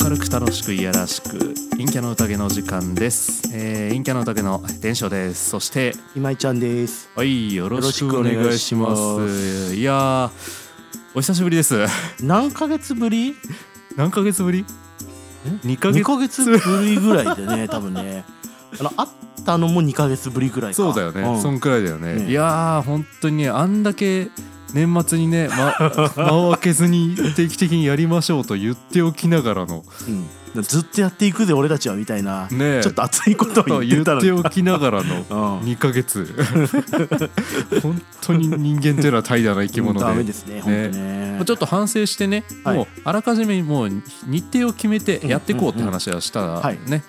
明るく楽しくいやらしく陰キャの宴の時間です、えー、陰キャの宴の伝承です。そして今井ちゃんです。はいよろしくお願いしまます。いやーお久しぶりです。何ヶ月ぶり？何ヶ月ぶり？2ヶ ?2 月ヶ月ぶりぐらいでね、多分ね。あの、会ったのも2ヶ月ぶりぐらいか。そうだよね、ん。そんくらいだよね。ね。いやー本当にねあんだけ年末にね、ま、間を空けずに定期的にやりましょうと言っておきながらの。うん。ずっとやっていくぜ、俺たちは、みたいな。ねちょっと熱いことを言言ってたのに。っておきながらの うん。2ヶ月。本当に人間っていうのは怠惰な生き物で。ダメですね、本当ね。まあちょっと反省してね、はい。もうあらかじめもう日程を決めてやっていこうって話はしたらはい。ね。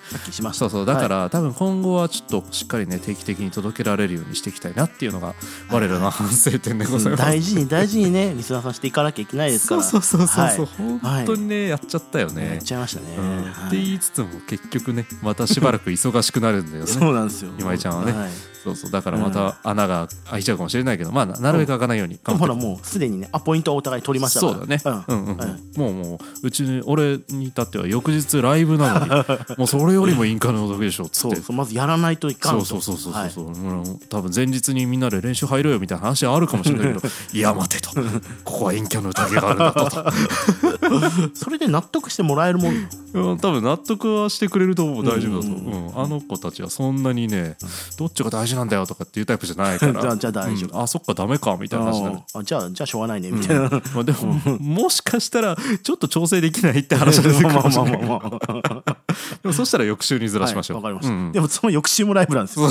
そうそう。だから、多分今後はちょっとしっかりね定期的に届けられるようにしていきたいなっていうのが我らの反省点でございます。大事に大事にね、リスナーさんしていかなきゃいけないですから。そうそうそうそう、はい。本当にね、やっちゃったよやねっ。ちゃいましたね。うん。はい。って言いつつも結局ねまたしばらく忙しくなるんだよね。そうなんですよ。今井ちゃんはね。い。そうそう。だからまた穴が開いちゃうかもしれないけど、まあななるべく開かないようにほら頑張って。もうすでにねアポイントはお互い取りましたから。そうだね、うん。うんうんうん。もうもううちに俺に至っては翌日ライブなのに もうそれよりもインカのお得でしょっつって。そうそうまずやらないといかんと。そうそうそうそうそうはい。そう、もう多分前日にみんなで練習入ろうよみたいな話はあるかもしれないけど いや待てと。ここは陰キャの宴があるんだと。それで納得してもらえるもん。うん多分納得はしてくれると思う大丈夫だと。思う、うん。うん。あの子たちはそんなにねどっちが大事なんだよとかっていうタイプじゃないから。じゃあじゃあ大丈夫。うん。あそっかダメかみたいな話になる。あじゃあじゃあしょうがないねみたいな、まあでも、もしかしたらちょっと調整できないって話が出てくるかもしれない。まあまあまあまあでもそしたら翌週にずらしましょう。はいわかりました、でもその翌週もライブなんですよ。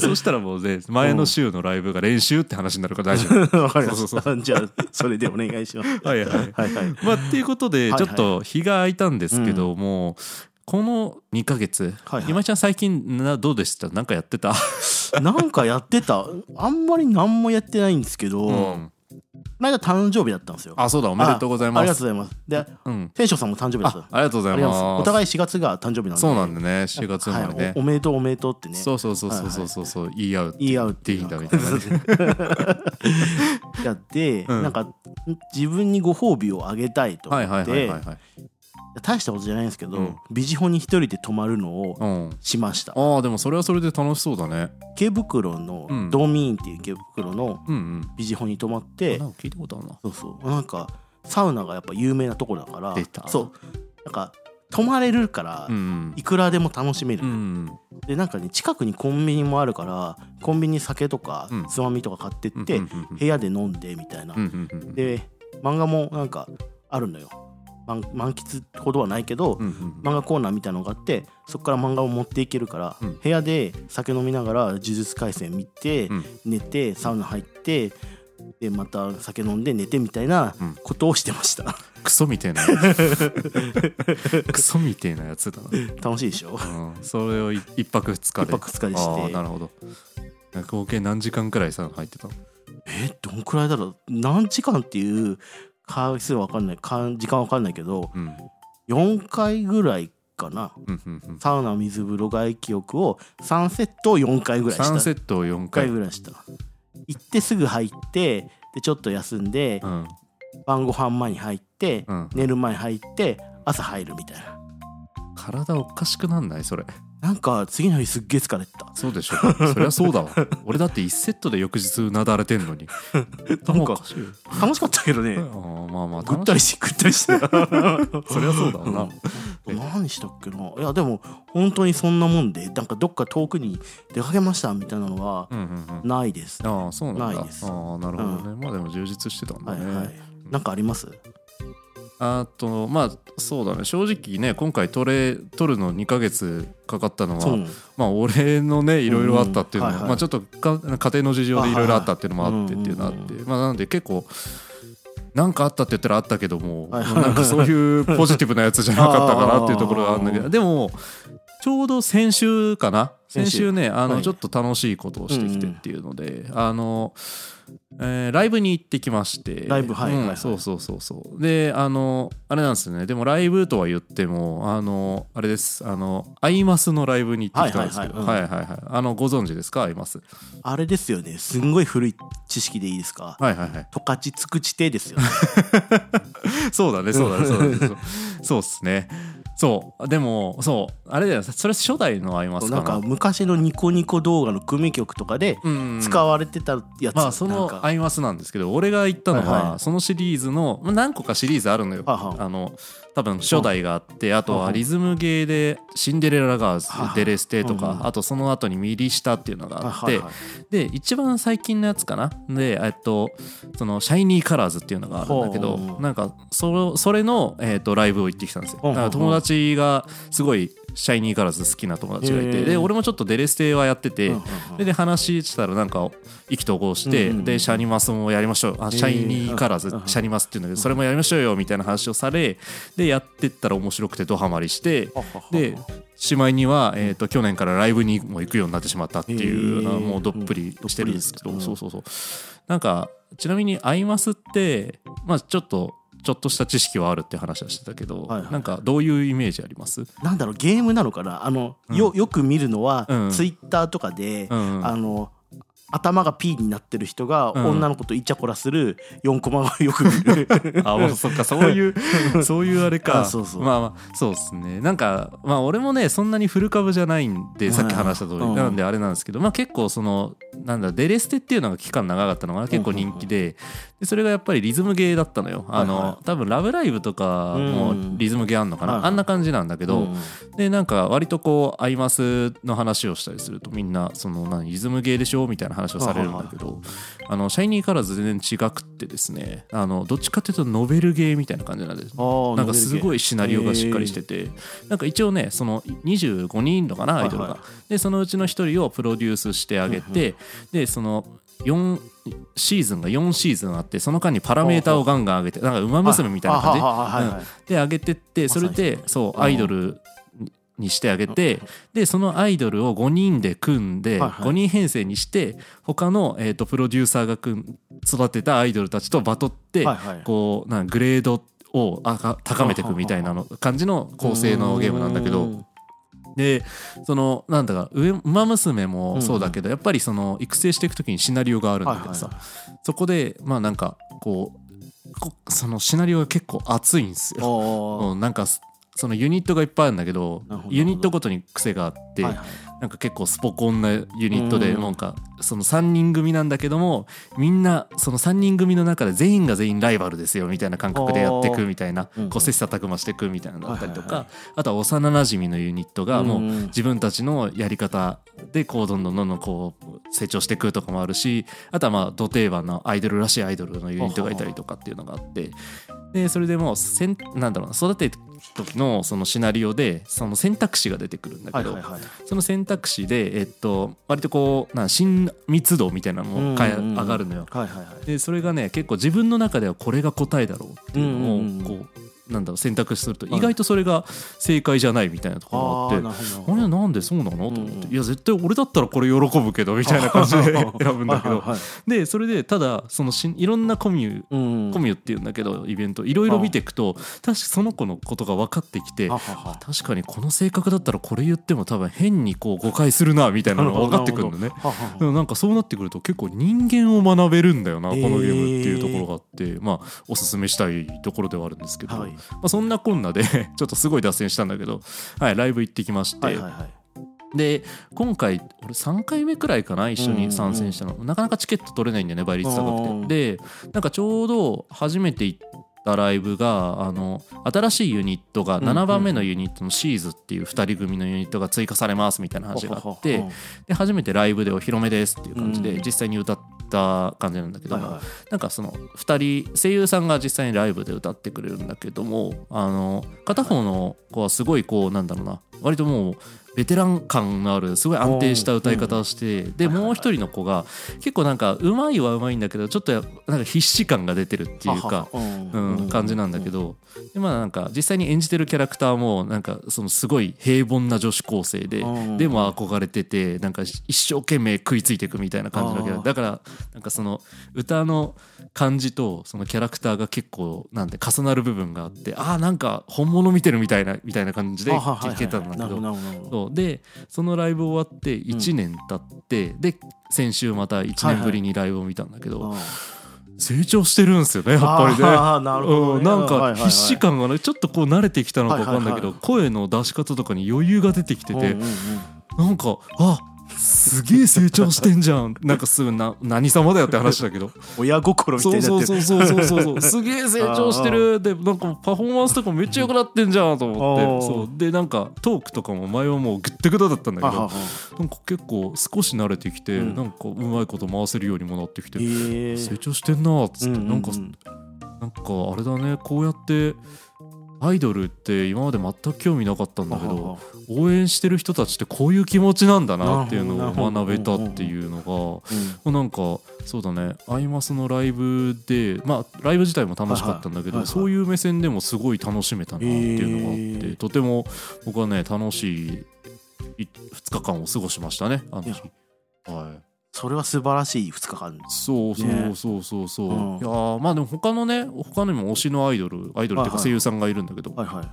そ したらもうね前の週のライブが練習って話になるから大丈夫。わかりまそうそうしたじゃあそれでお願いします。はいはい。はいはい。まあっていうことではいちょっと日が空いたんですけども、この2ヶ月、はいはい。今井ちゃん最近などうでした？なんかやってた、なんかやってた。あんまり何もやってないんですけど、うんこの間誕生日だったんですよ。あそうだおめでとうございああます。りがとうございます。でうん、天翔さんも誕生日だった。あありがとうございます。お互い4月が誕生日なんで。そうなんだね4月生まれね。はい、おおめでとうおめでとうってね。そうそうそうそうそうそう言い合うって言い合うってていういいんだみたいなね。やって、うんなんか自分にご褒美をあげたいと思はいはいってはいはいはい。大したことじゃないんですけど、うん。ビジホに一人で泊まるのをうん。しました。ああでもそれはそれで楽しそうだね。池袋の、うん。ドーミーンっていう池袋のうんうん。ビジホに泊まってなんか聞いたことあるな。そうそう。なんかサウナがやっぱ有名なとこだから出た。そう。なんか泊まれるから、うんいくらでも楽しめる、うん。でなんかね近くにコンビニもあるからコンビニに酒とかうん。つまみとか買ってって、うんうんうん部屋で飲んでみたいな、うんうんうん。で漫画もなんかあるのよ満満喫ほどはないけど、うんうん漫画コーナーみたいなのがあってそこから漫画を持っていけるから、うん。部屋で酒飲みながら「呪術廻戦」見て、うん。寝てサウナ入ってでまた酒飲んで寝てみたいなうん。ことをしてました、クソみてえな クソみてえなやつだな、楽しいでしょ？うん、それをい一泊二日で。一泊二日でして。なるほど。合計何時間くらいさ入ってたの？えどんくらいだろう？何時間っていう回数は分かんない。か時間は分かんないけどうん。4回ぐらいかな。サウナ水風呂外気浴を3セットを4回ぐらいした。3セットを4 1回回ぐらいした。行ってすぐ入ってでちょっと休んでうん。晩ご飯前に入ってうん。寝る前に入って朝入るみたいな。体おかしくなんない？それなんか次の日すっげえ疲れてた。そうでしょそりゃそうだわ。俺だって1セットで翌日うなだれてんのに。なんか楽しかったけどね。あーまあまあぐったりしてぐったりして。たそりゃそうだわな。うん。何したっけな。いやでも本当にそんなもんでなんかどっか遠くに出かけましたみたいなのはうんうんうん。ないです、ああそうなんだ。ないです。ああなるほどね、まあでも充実してたんだね、はいはい。なんかあります？あとまあそうだね。正直ね今回撮れ撮るの2ヶ月かかったのはまあ俺のねいろいろあったっていうのも、うん。はいはい。まあちょっとか家庭の事情でいろいろあったっていうのもあってっていうのがあっうんてまあなんで結構なんかあったって言ったらあったけども、はいはい。なんかそういうポジティブなやつじゃなかったかなっていうところがあるんだけど でもちょうど先週かな先先週週ねあのはい。ちょっと楽しいことをしてきてっていうので、あの、えーライブに行ってきまして。ライブはいうんはい。はいそうそうそうそう。であのあれなんですよね。でもライブとは言ってもあのあれです。あのアイマスのライブに行ってきたんですけど。ははいいはい。はいあのご存知ですか？アイマス。あれですよね。すんごい古い知識でいいですか？はいはいはい。十勝つくち亭ですよね。そうだねそうだねそうだね。そうっすねそう。でもそう。あれだよそれ初代のアイマスかな。んなか昔のニコニコ動画の組曲とかでうん使われてたやつ、まあそのアイマスなんですけど俺が言ったのは、はいはい。そのシリーズのまあ何個かシリーズあるのよ。あの多分初代があってあとはリズムゲーで「シンデレラガールズ」はデレステとかあとその後に「ミリシタ」っていうのがあってで一番最近のやつかな？でえっとその「シャイニーカラーズ」っていうのがあるんだけどなんかそそれの、えっとライブを行ってきたんですよ。だから友達がすごいシャイニーカラーズ好きな友達がいてで俺もちょっとデレステはやっててで話したらなんか意気投合して、でシャニマスもやりましょう。あシャイニーカラーズ、シャニマスっていうんだけどそれもやりましょうよみたいな話をされでやってったら面白くてドハマりしてでしまいには、えー、と去年からライブにも行くようになってしまったっていうへーもうどっぷりしてるんですけど、うんそうそうそうなんかちなみにアイマスってまあちょっとちょっとした知識はあるって話はしてたけど、はいはいなんかどういうイメージあります？なんだろうゲームなのかな？あの、うん。よよく見るのは、うん。ツイッターとかで、うんうん。あの頭が P になってる人がうん。女の子とイチャコラする4コマがよく見る。あもうそっかそういうそういうあれか。あそうそう。まあまあそうですね。なんかまあ俺もねそんなにフル株じゃないんでさっき話した通り。うん。なんであれなんですけどまあ結構そのなんだデレステっていうのが期間長かったのが結構人気ででそれがやっぱりリズムゲーだったのよ。あはい。はの多分「ラブライブ!」とかもリズムゲーあんのかはいはい。なあんな感じなんだけどうん。でなんか割とこうアイマスの話をしたりするとみんなその何リズムゲーでしょ？みたいな話をされるんだけどあのシャイニーカラーズ全然違くってですねあのどっちかっていうとノベルゲーみたいな感じなんです。なんかすごいシナリオがしっかりしててなんか一応ねその25人のかなアイドルが。はいはでそのうちの1人をプロデュースしてあげてでその4シーズンが4シーズンあってその間にパラメーターをガンガン上げてなんか馬娘みたいな感じで上げてってそれでそうアイドルにしてあげてでそのアイドルを5人で組んではいはい。5人編成にして他のえーとプロデューサーが育てたアイドルたちとバトってこうなんかグレードを高めていくみたいなの感じの構成のゲームなんだけど。うん。でそのなんだか「ウマ娘」もそうだけどやっぱりその育成していく時にシナリオがあるんだけどさ。はいそこでまあなんかこうこそのシナリオが結構熱いんですよ。なんかそそのユニットがいっぱいあるんだけどユニットごとに癖があって、はいはい。なんか結構スポコンなユニットでうん。なんかその3人組なんだけどもみんなその3人組の中で全員が全員ライバルですよみたいな感覚でやっていくみたいなうんこう切磋琢磨していくみたいなのだったりとかあとは幼なじみのユニットがもううん自分たちのやり方でこうどんどんどんどんこう成長していくとかもあるしあとはまあ土定番のアイドルらしいアイドルのユニットがいたりとかっていうのがあってでそれでもうせんなんだろうな育てのそのシナリオでその選択肢が出てくるんだけどその選択肢でえっと割とこうなん親密度みたいなのも上がるのよ。でそれがね結構自分の中ではこれが答えだろうっていうのをこうなんだろう選択すると。はい。意外とそれが正解じゃないみたいなところがあってあれなんでそうなの？と思って、いや絶対俺だったらこれ喜ぶけどみたいな感じで選ぶんだけど。でそれでただそのしいろんなコミュうん。コミュっていうんだけどイベントいろいろ見ていくと確かその子のことが分かってきて確かにこの性格だったらこれ言っても多分変にこう誤解するなみたいなのが 分かってくるのね。でもなんかそうなってくると結構人間を学べるんだよなこのゲームっていうところがあって、まあおすすめしたいところではあるんですけど、はいまあ、そんなこんなで ちょっとすごい脱線したんだけど、はい、ライブ行ってきまして、はいはいはい。で今回俺3回目くらいかな一緒に参戦したの、なかなかチケット取れないんだよね倍率高うんくてでなんかちょうど初めて行ったライブがあの新しいユニットがうんうん7番目のユニットのシーズっていう2人組のユニットが追加されますみたいな話があって、で初めてライブでお披露目ですっていう感じでうん。実際に歌った感じなんだけども、はいはい。なんかその2人声優さんが実際にライブで歌ってくれるんだけどもあの片方の子はすごいこうなんだろうな割ともうベテラン感のあるすごい安定した歌い方をしてではいはいはいもう一人の子が結構なんかうまいはうまいんだけどちょっとなんか必死感が出てるっていうかうん、感じなんだけど、でまあなんか実際に演じてるキャラクターもなんかそのすごい平凡な女子高生で、うん。でも憧れててなんか一生懸命食いついていくみたいな感じだけどだからなんかその歌の感じとそのキャラクターが結構なんで重なる部分があってああなんか本物見てるみたいなみたいな感じで聞けたんだけどでそのライブ終わって1年経って、で先週また1年ぶりにライブを見たんだけど、あ成長してるんですよねやっぱりね。なね。うん、なんかはいはいはい。必死感がねちょっとこう慣れてきたのか分かんないけど、はい。声の出し方とかに余裕が出てきてて、うんうんうん。なんかあすげえ成長してんじゃん。なんかすぐな何様だよって話だけど。親心みたいになってる。そうそうそうそうそう すげえ成長してる。でなんかパフォーマンスとかめっちゃ良くなってんじゃんと思って。そう。でなんかトークとかも前はもうグッテグダだったんだけどなんか結構少し慣れてきて、うん。なんかうまいこと回せるようにもなってきて、成長してんなーっつって、うんうんうん。なんかなんかあれだね。こうやってアイドルって今まで全く興味なかったんだけど応援してる人たちってこういう気持ちなんだなっていうのを学べたっていうのがうなんかそうだね。アイマスのライブでまあライブ自体も楽しかったんだけどそういう目線でもすごい楽しめたなっていうのがあってとても僕はね楽しい2日間を過ごしましたねあの日。はいそれは素晴らしい2日間。そうそうねそうそうそう、うんいやーまあでも他のね他にも推しのアイドルアイドルっていうか声優さんがいるんだけど、はいはい。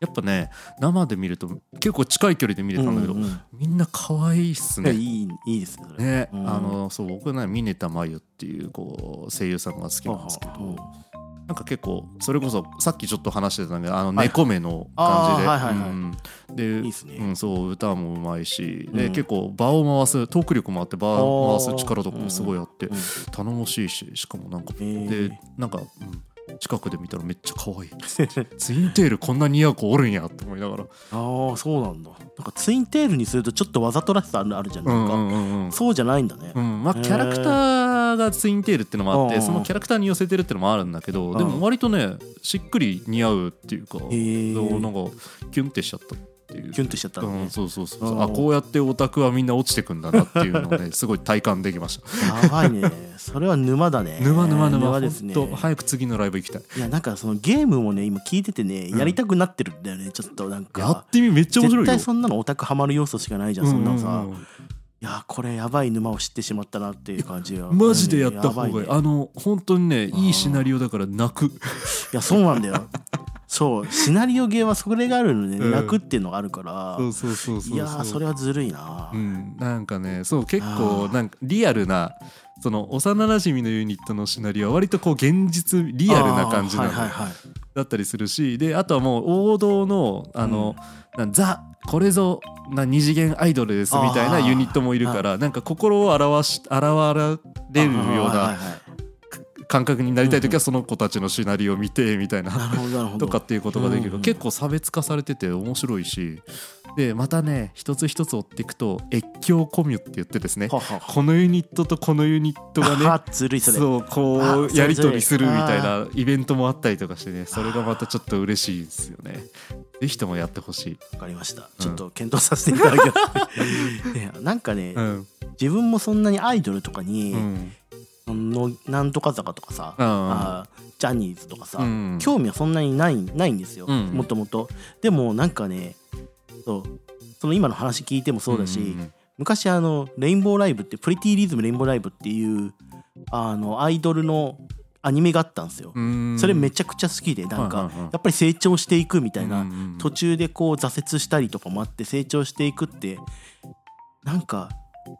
やっぱね生で見ると結構近い距離で見れたんだけど、うんうんみんな可愛いっすね。いやいいいいですねね、うん。あのそう僕ね峰田真由っていうこう声優さんが好きなんですけど、ははなんか結構それこそさっきちょっと話してたんだけどあの猫目の感じで、はいでうん、そう歌もうまいし、でうん。結構場を回すトーク力もあって場を回す力とかもすごいあって、うん頼もしいししかもなんか、でなんか、うん、近くで見たらめっちゃ可愛い。ツインテールこんな似合う子おるんやって思いながら。ああそうなんだ。なんかツインテールにするとちょっとわざとらしさあるあるじゃん。うなんんか、うんうん。うんそうじゃないんだね、うん、まあキャラクターがツインテールってのもあっうんてそのキャラクターに寄せてるってのもあるんだけどでも割とねしっくり似合うっていうかなんかキュンってしちゃったっていう。キュンとしちゃったうんそうそうそう。う。んあこうやってオタクはみんな落ちてくんだなっていうのをね すごい体感できました。やばいね。それは沼だね。沼沼沼沼ですね。と早く次のライブ行きたい。いやなんかそのゲームもね今聞いててねやりたくなってるんだよね、ちょっとなんやかってみめっちゃ面白いよ。絶対そんなのオタクハマる要素しかないじゃんそんなのさ、うん。うんうんいやこれやばい沼を知ってしまったなっていう感じが。マジでやった方がいいね。あの本当にねいいシナリオだから泣く。いやそうなんだよ そうシナリオゲーはそれがあるのね、うん。泣くっていうのがあるからそうそうそうそういやーそれはずるいな、うん、なんかねそう結構あー。なんかリアルなその幼馴染のユニットのシナリオは割とこう現実リアルな感じなのあーはいはいはい。だったりするしであとはもう王道のあの、なん。ザこれぞな二次元アイドルですみたいなユニットもいるからなんか心を表し現れるようはいはいなはい感覚になりたい時はその子たちのシナリオを見てみたいなとかっていうことができる。うんうん。結構差別化されてて面白いし。でまたね一つ一つ追っていくと越境コミュって言ってですねこのユニットとこのユニットがねあずるいそうこあうやり取りするみたいそなイベントもあったりとかしてねそれがまたちょっと嬉しいですよね。ぜひともやってほしい、わかりました。ちょっと検討させていただきます、なんかね、うん。自分もそんなにアイドルとかに、うんのなんとか坂とかさ、うん。あジャニーズとかさ、うん。興味はそんなにないないんですようん。もともと。でもなんかねそうその今の話聞いてもそうだし、ん昔あのレインボーライブってプリティリズムレインボーライブっていうあのアイドルのアニメがあったんですよ、うん。それめちゃくちゃ好きでなんかやっぱり成長していくみたいな、途中でこう挫折したりとかもあって成長していくってなんか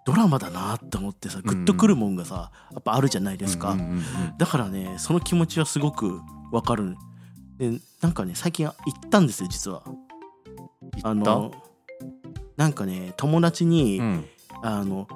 ドラマだなって思ってさグッとくるもんがさやっぱあるじゃないですか、うんうんうんだからねその気持ちはすごくわかる。でなんかね最近行ったんですよ実は。あ行った？のなんかね友達に、うん。あの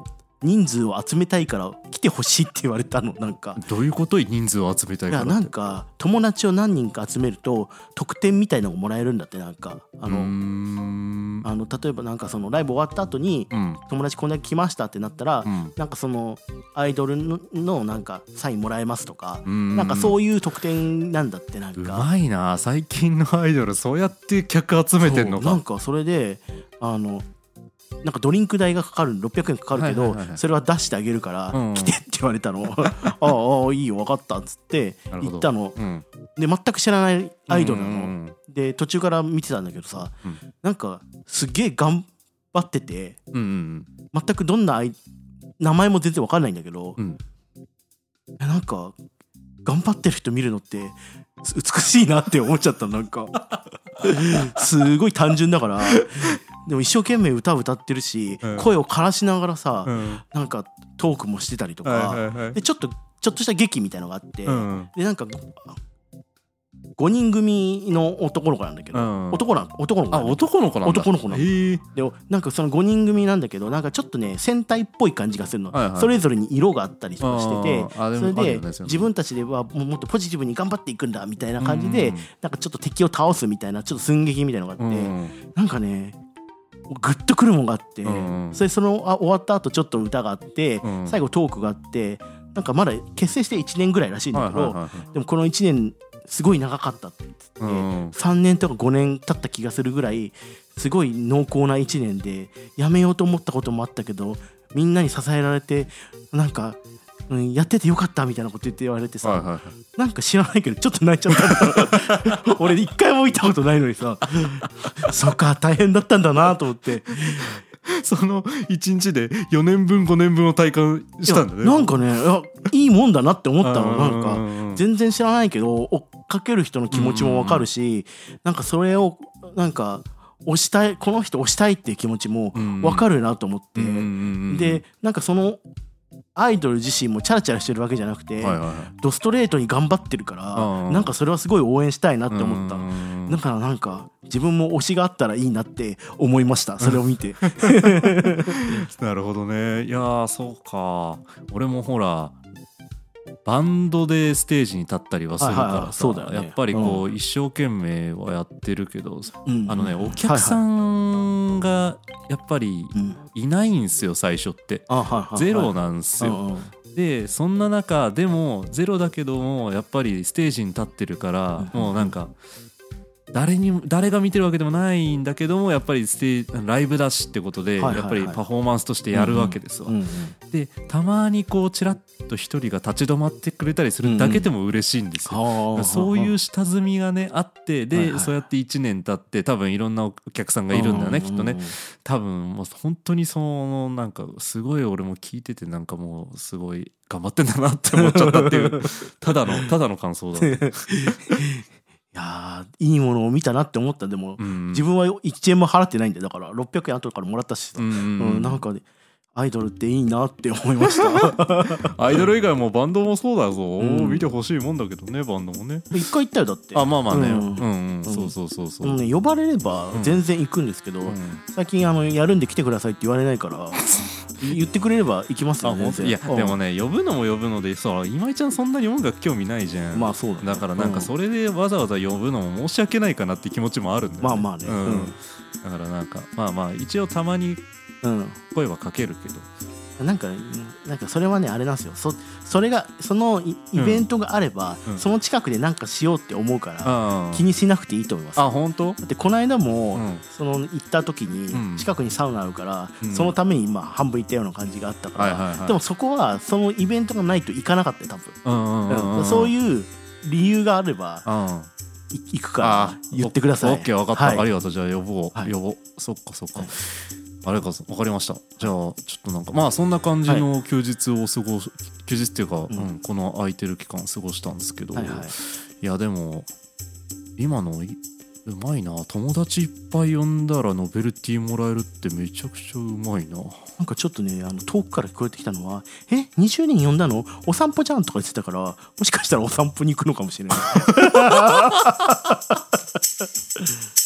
人数を集めたいから来てほしいって言われたのなんか。どういうこと？人数を集めたいいやからって。なんか友達を何人か集めると特典みたいのがもらえるんだってなんか。あの、あの例えばなんかそのライブ終わった後にうん。友達こんだけ来ましたってなったら、うん。なんかそのアイドルののなんかサインもらえますとか、うん。なんかそういう特典なんだってなんうかまいな最近のアイドルそうやって客集めてんのか。なんかそれであのなんかドリンク代がかかる600円かかるけど、それは出してあげるから、うん。来てって言われたの。ああああいいよ分かったっつって行ったの。うん。で全く知らないアイドルなの、で途中から見てたんだけどさ、うん。なんかすっげえ頑張ってて全くどんな名前も全然わかんないんだけど、うん。えなんか頑張ってる人見るのってす美しいなって思っちゃったなんか。すごい単純だからでも一生懸命歌を歌ってるし、うん。声を枯らしながらさ、うん。なんかトークもしてたりとか、はいはいはい。でちょっとちょっとした劇みたいのがあって、うん。でなんか5人組の男の子なんだけど、うん。男な男の子なあ男の子なんだ。男の子なのへえ。でなんかその5人組なんだけどなんかちょっとね戦隊っぽい感じがするの、はいはい。それぞれに色があったりとかしててそれでね自分たちではもっとポジティブに頑張っていくんだみたいな感じで、うん。なんかちょっと敵を倒すみたいなちょっと寸劇みたいなのがあって、うん。なんかねグッとくるもんがあって、うんそれそのあ終わった後ちょっと歌があって、うん。最後トークがあってなんかまだ結成して1年ぐらいらしいんだけど、でもこの1年すごい長かったって言って、うん3年とか5年経った気がするぐらいすごい濃厚な1年でやめようと思ったこともあったけどみんなに支えられてなんか、うん、やっててよかったみたいなこと言って言われてさ、はいはいはい。なんか知らないけどちょっと泣いちゃったんだ 俺一回も見たことないのにさ そっか大変だったんだなと思って。その1日で4年分5年分を体感したんだね。なんかねいやいいもんだなって思ったの。なんかか全然知らないけど追っかける人の気持ちもわかるし、なんかそれをなんか押したいこの人押したいっていう気持ちもわかるなと思って、でなんかそのアイドル自身もチャラチャラしてるわけじゃなくて、はいはいはい。ドストレートに頑張ってるから、うん。なんかそれはすごい応援したいなって思った、うん。だからなんか自分も推しがあったらいいなって思いましたそれを見て。なるほどね。いやーそうか。俺もほらバンドでステージに立ったりはするはいはいはい。からさそうだよね。やっぱりこう一生懸命はやってるけどうん。あのねお客さんがやっぱりうん。いないんすよ最初って。あはいはいはい。ゼロなんすよ。うんうん。でそんな中でもゼロだけどもやっぱりステージに立ってるからうんもうなんか誰にも誰が見てるわけでもないんだけどもやっぱりステーライブだしってことでやっぱりパフォーマンスとしてやるわけですわ。うんうんでたまにこうちらっと一人が立ち止まってくれたりするだけでも嬉しいんですよ。はあそういう下積みがねあってはいではい。そうやって1年経って多分いろんなお客さんがいるんだよねきっとね。多分もう本当にそのなんかすごい俺も聞いててなんかもうすごい頑張ってんだなって思っちゃったっていう ただのただの感想だ、いやーいいものを見たなって思った。でも、うん、自分は1円も払ってないんでだから600円後からもらったし。さ、うんうん。うんなんかねアイドルっていいなって思いました。アイドル以外もバンドもそうだぞ、うん。見てほしいもんだけどねバンドもね。一回行ったよだって。あまあまあね。ううんん。うん、そうそうそうそう、うんね呼ばれれば全然行くんですけど、うん。最近あのやるんで来てくださいって言われないから 言ってくれれば行きますあよ全然。本当いやうん。でもね呼ぶのも呼ぶのでそう今井ちゃんそんなに音楽興味ないじゃん。まあそうだね。だからなん。かそれでわざわざ呼ぶのも申し訳ないかなって気持ちもあるんだよ、ね、まあまあね。うん。うん。だからなんかまあまあ一応たまにうん。声はかけるけどなんかうんなんかそれはねあれなんですよ。そそれがそのイイベントがあれば、うん。その近くでなんかしようって思うから、あ気にしなくていいと思います。あ本当？でこの間も、うん。その行った時うん。に近くにサウナあるから、うん。そのためにまあ半分行ったような感じがあったから、はいはいはい。でもそこはそのイベントがないと行かなかったよ多分、うんうんうんうん。そういう理由があればうん。い行くから言ってください。オッケー分かった、はい。ありがとう。じゃあ呼ぼう、はい。呼ぼう。そっかそっか、はいあれか分かりました。じゃあちょっとなんかまあそんな感じの休日を過ごし、休日っていうか、ん。うんこの空いてる期間過ごしたんですけど、はいはい。いやでも今のいうまいな。友達いっぱい呼んだらノベルティもらえるってめちゃくちゃうまいな。なんかちょっとねあの遠くから聞こえてきたのは「え20人呼んだの？お散歩じゃん」とか言ってたからもしかしたらお散歩に行くのかもしれない